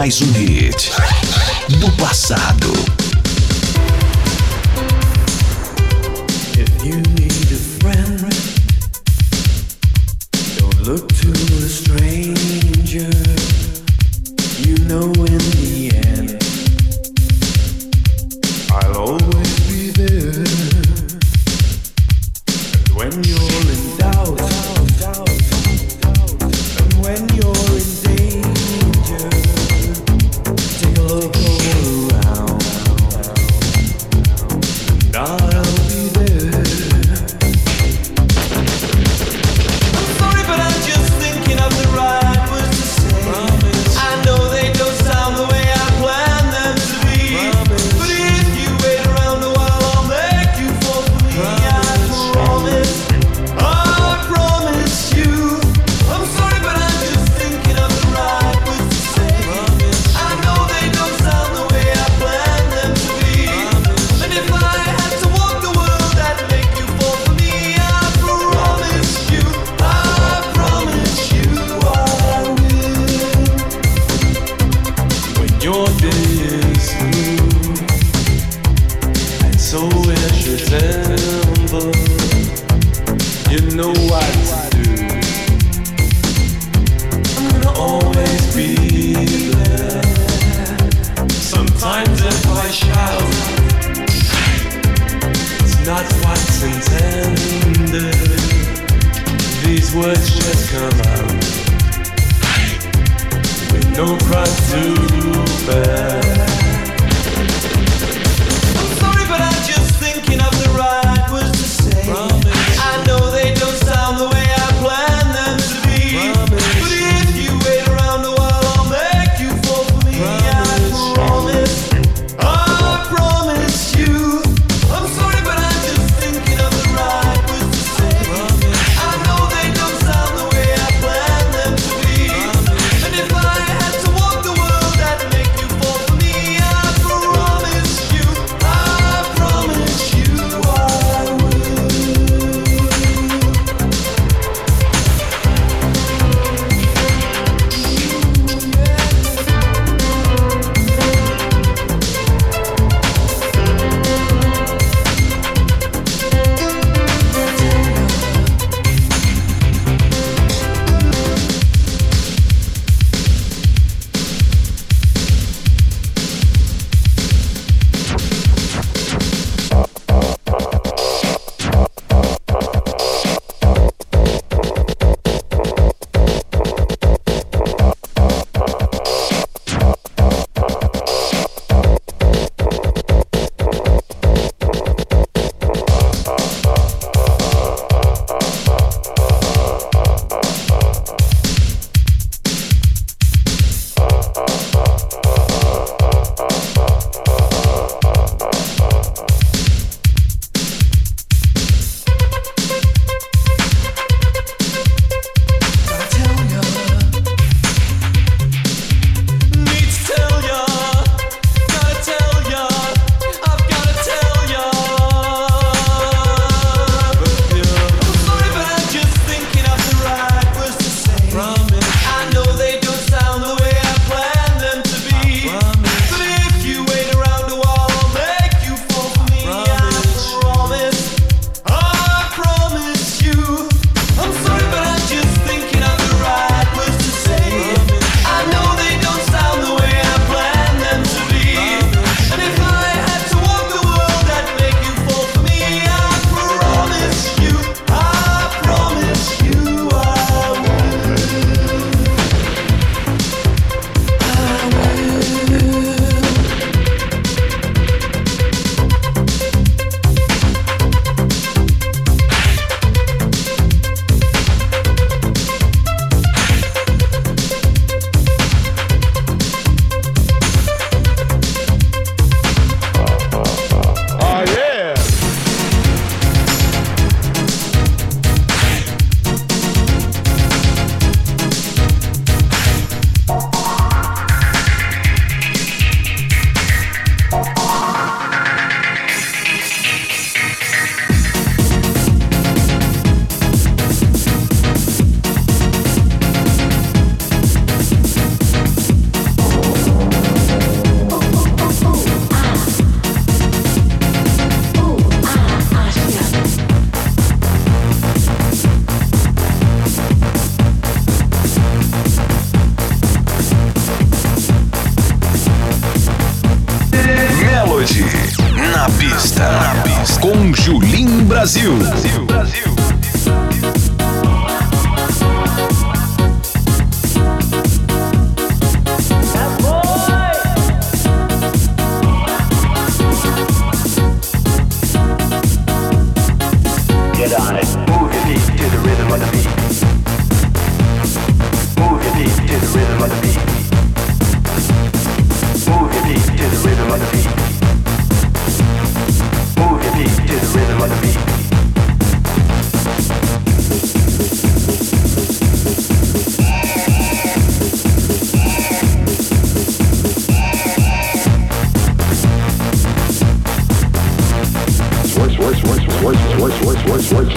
Mais um Brasil.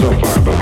so far, but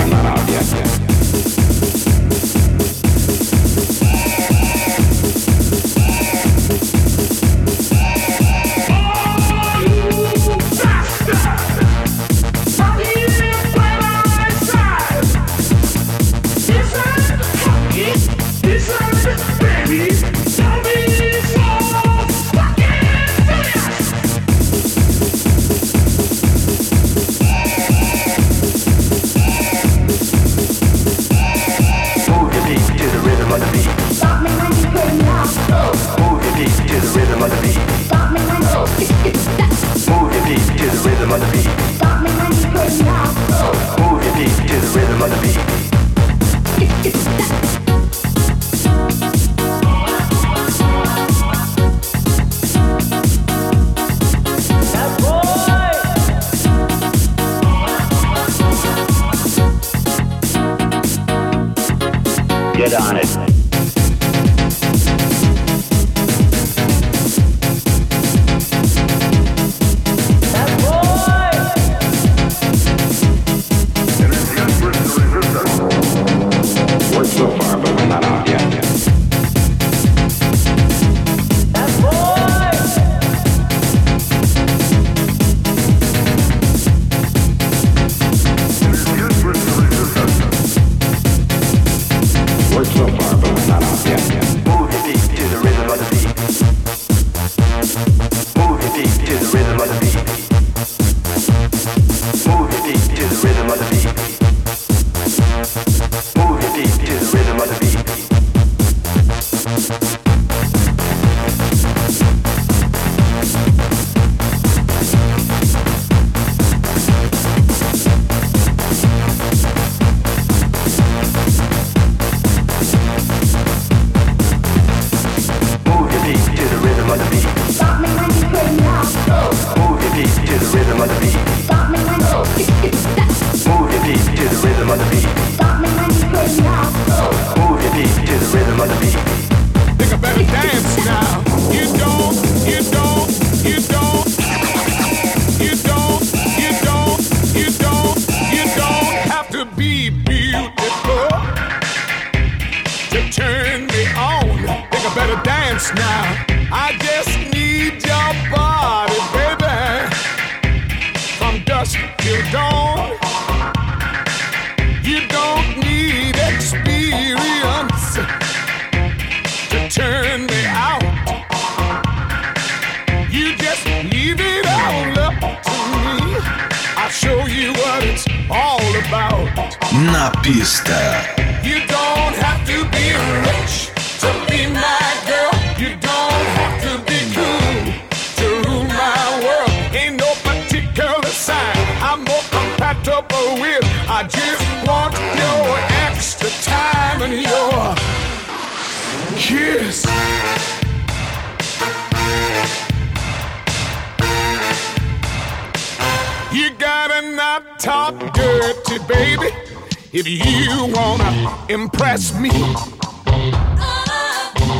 impress me.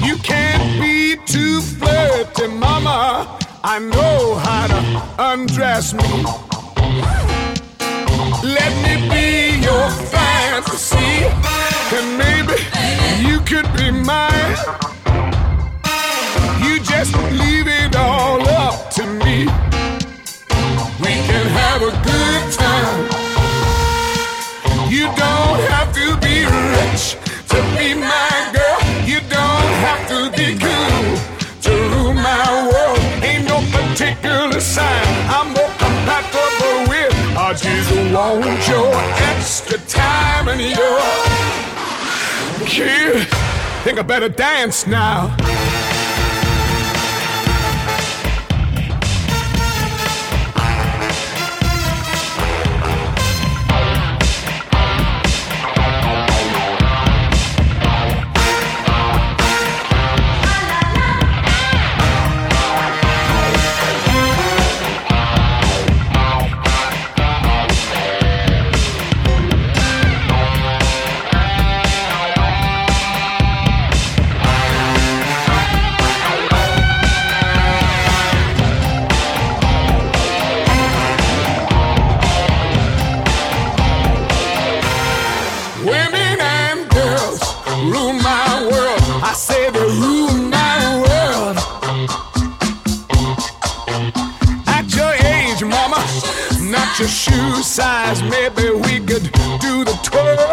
You can't be too flirty, mama. I know how to undress me. Let me be your fantasy, and maybe you could be mine. You just leave it all up to me. We can have a good time. want your extra time and your kid. Think I better dance now. your shoe size. Maybe we could do the twirl.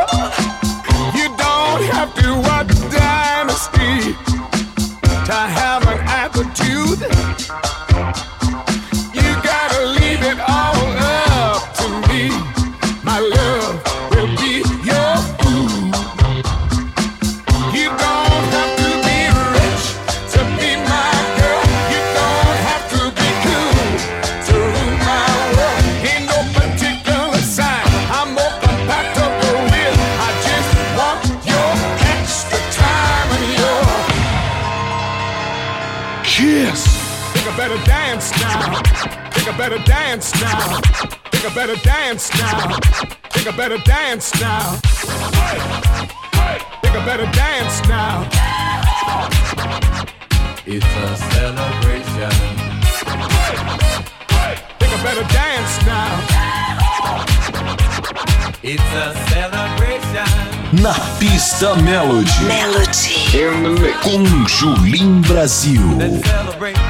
better dance now. Think I better dance now. It's a celebration. Think I better dance now. It's a celebration. Na pista Melody. Melody. Com Julim Brasil. Let's celebrate.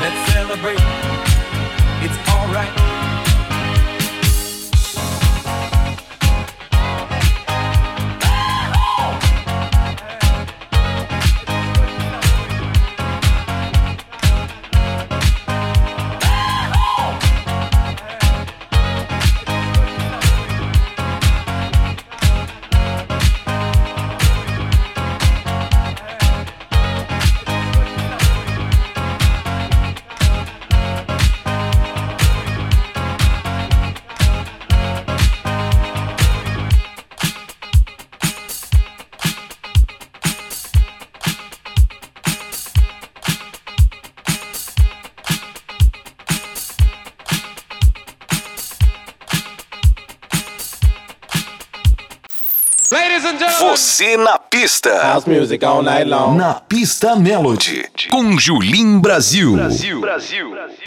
Let's celebrate. It's alright. Você na pista. House music all night long. Na pista Melody. Com Julim Brasil. Brasil. Brasil. Brasil.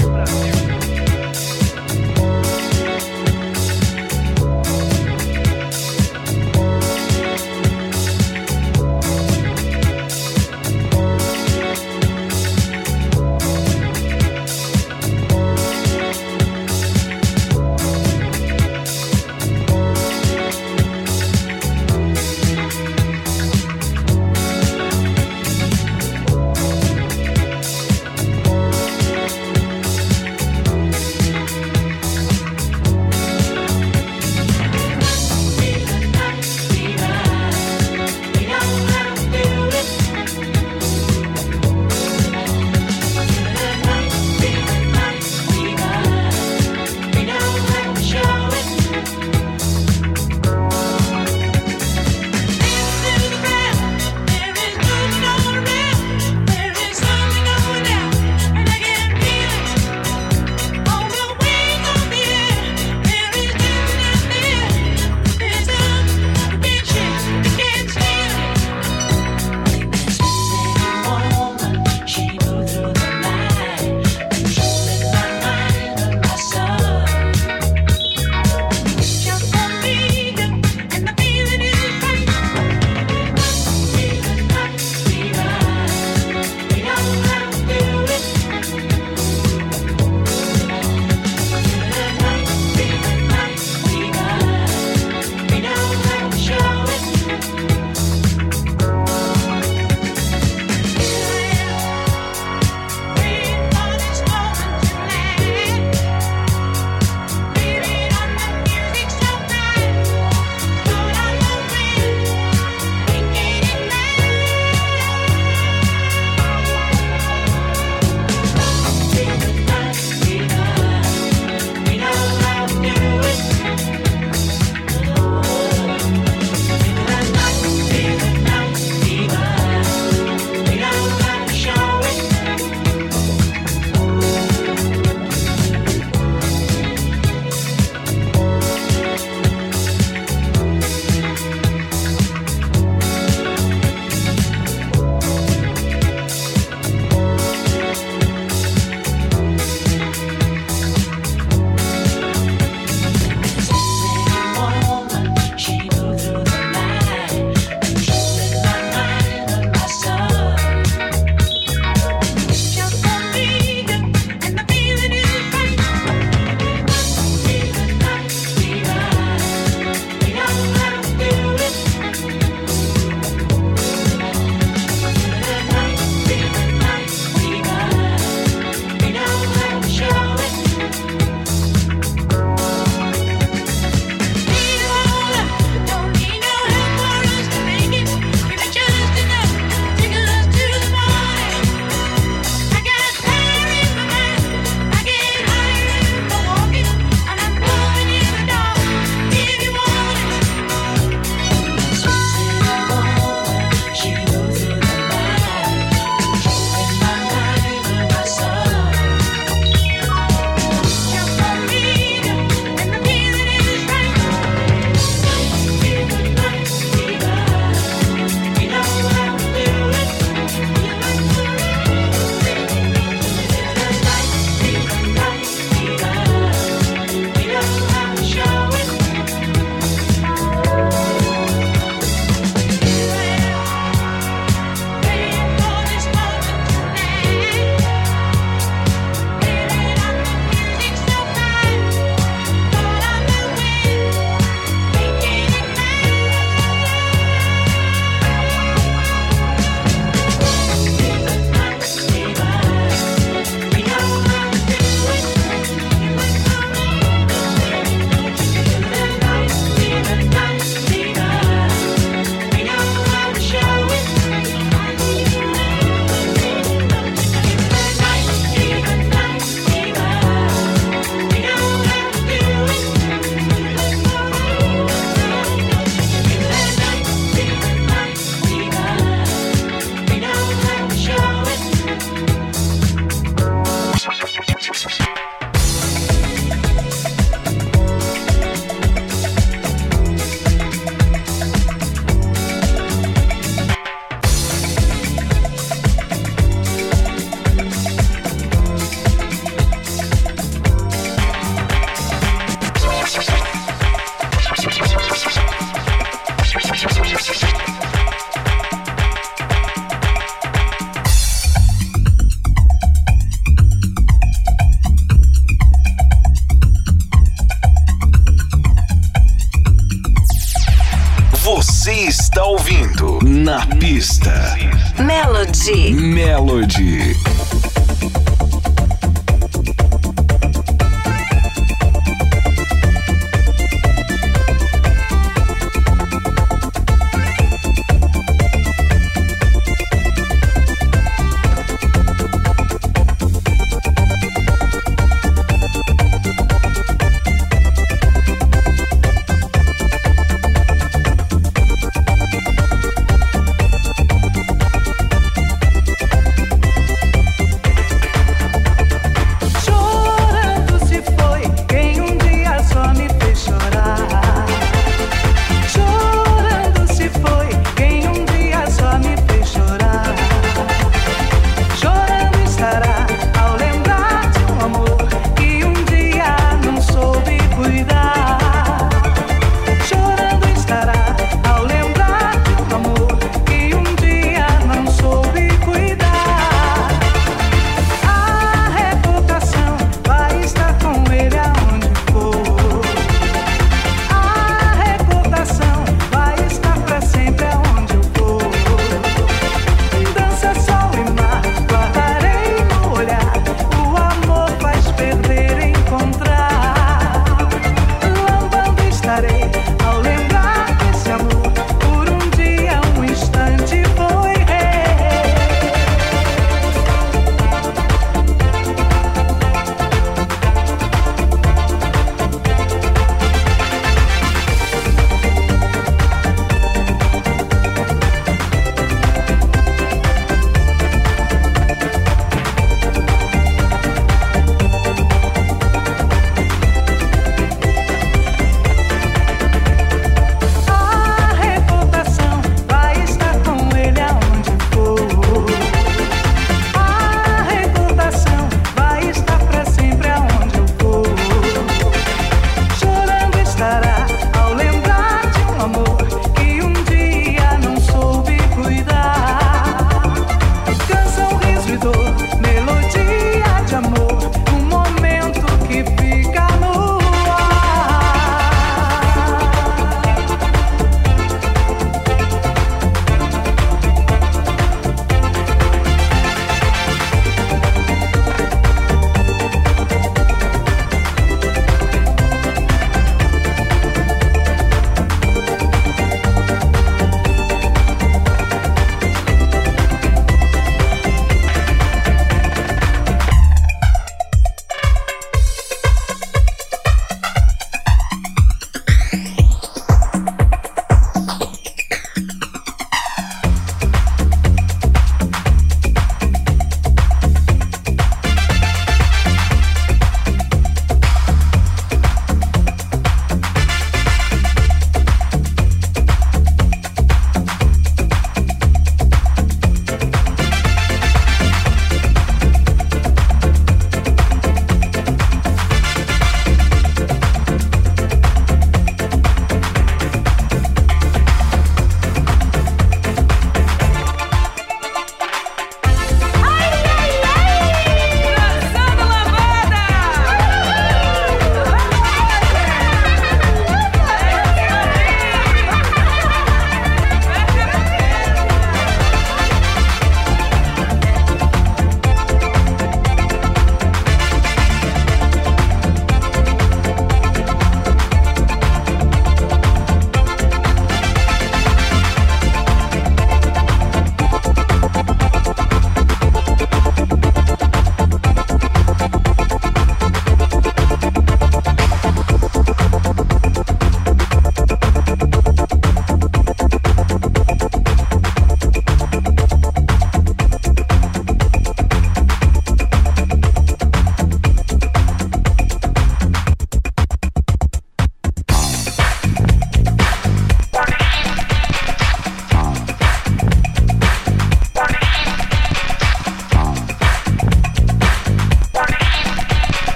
Melody.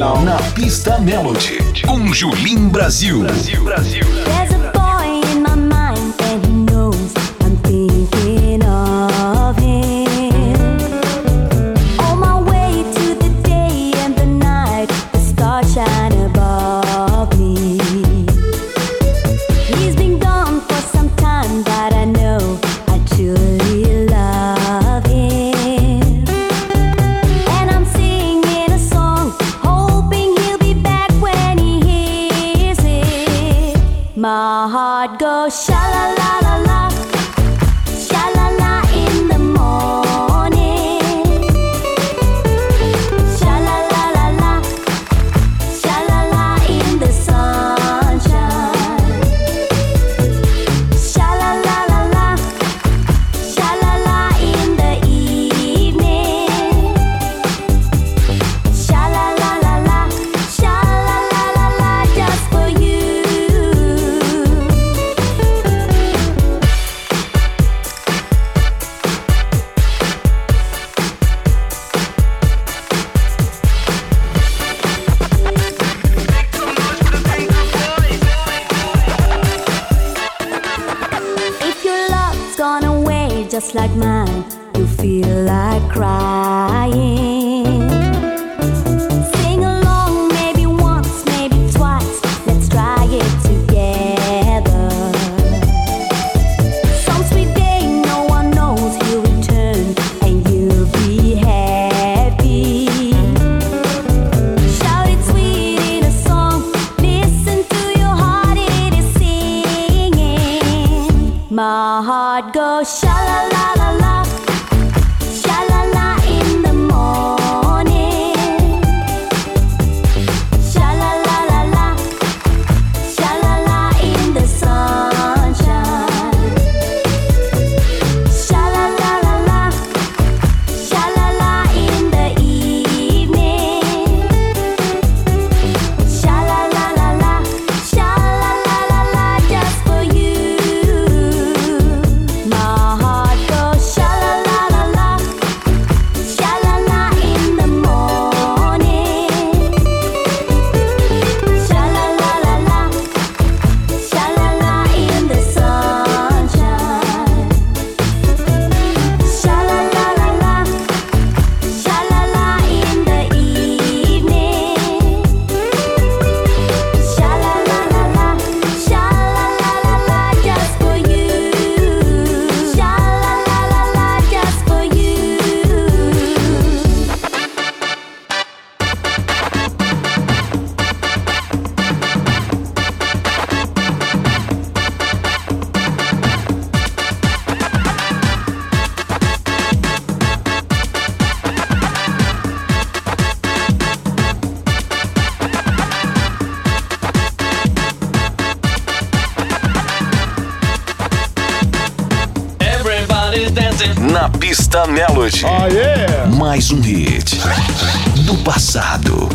Long. Na pista Melody com Julim Brasil. Brasil, Brasil. Just like mine, you feel like crying. Melody. Oh, yeah. Mais um hit do passado.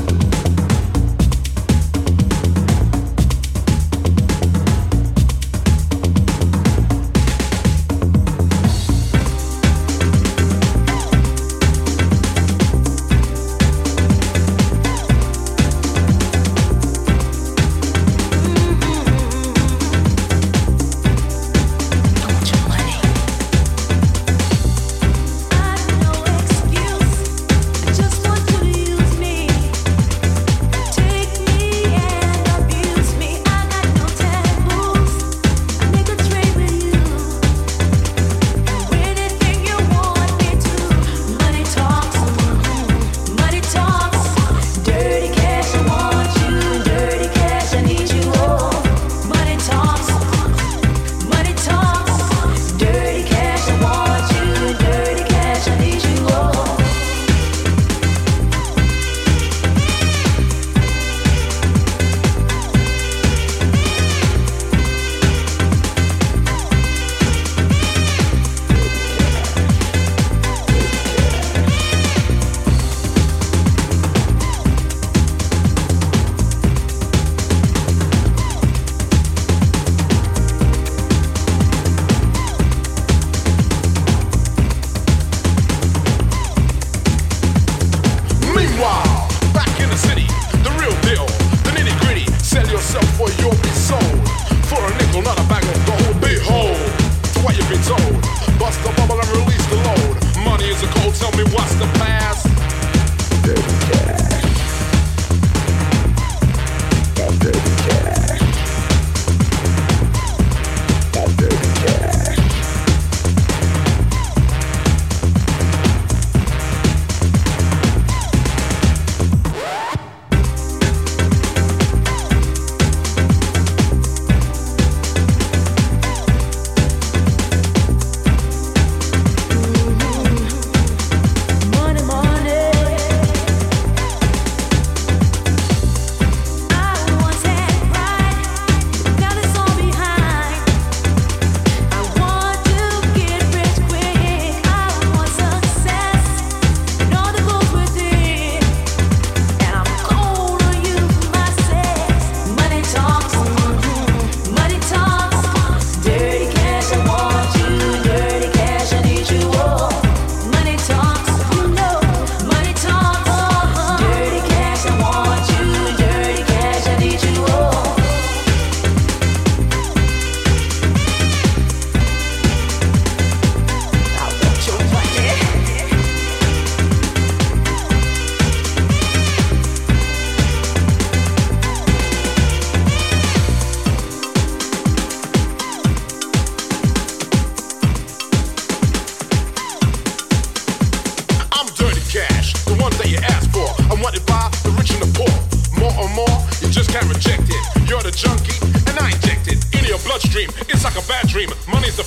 Bloodstream. It's like a bad dream. Money's the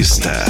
Melody.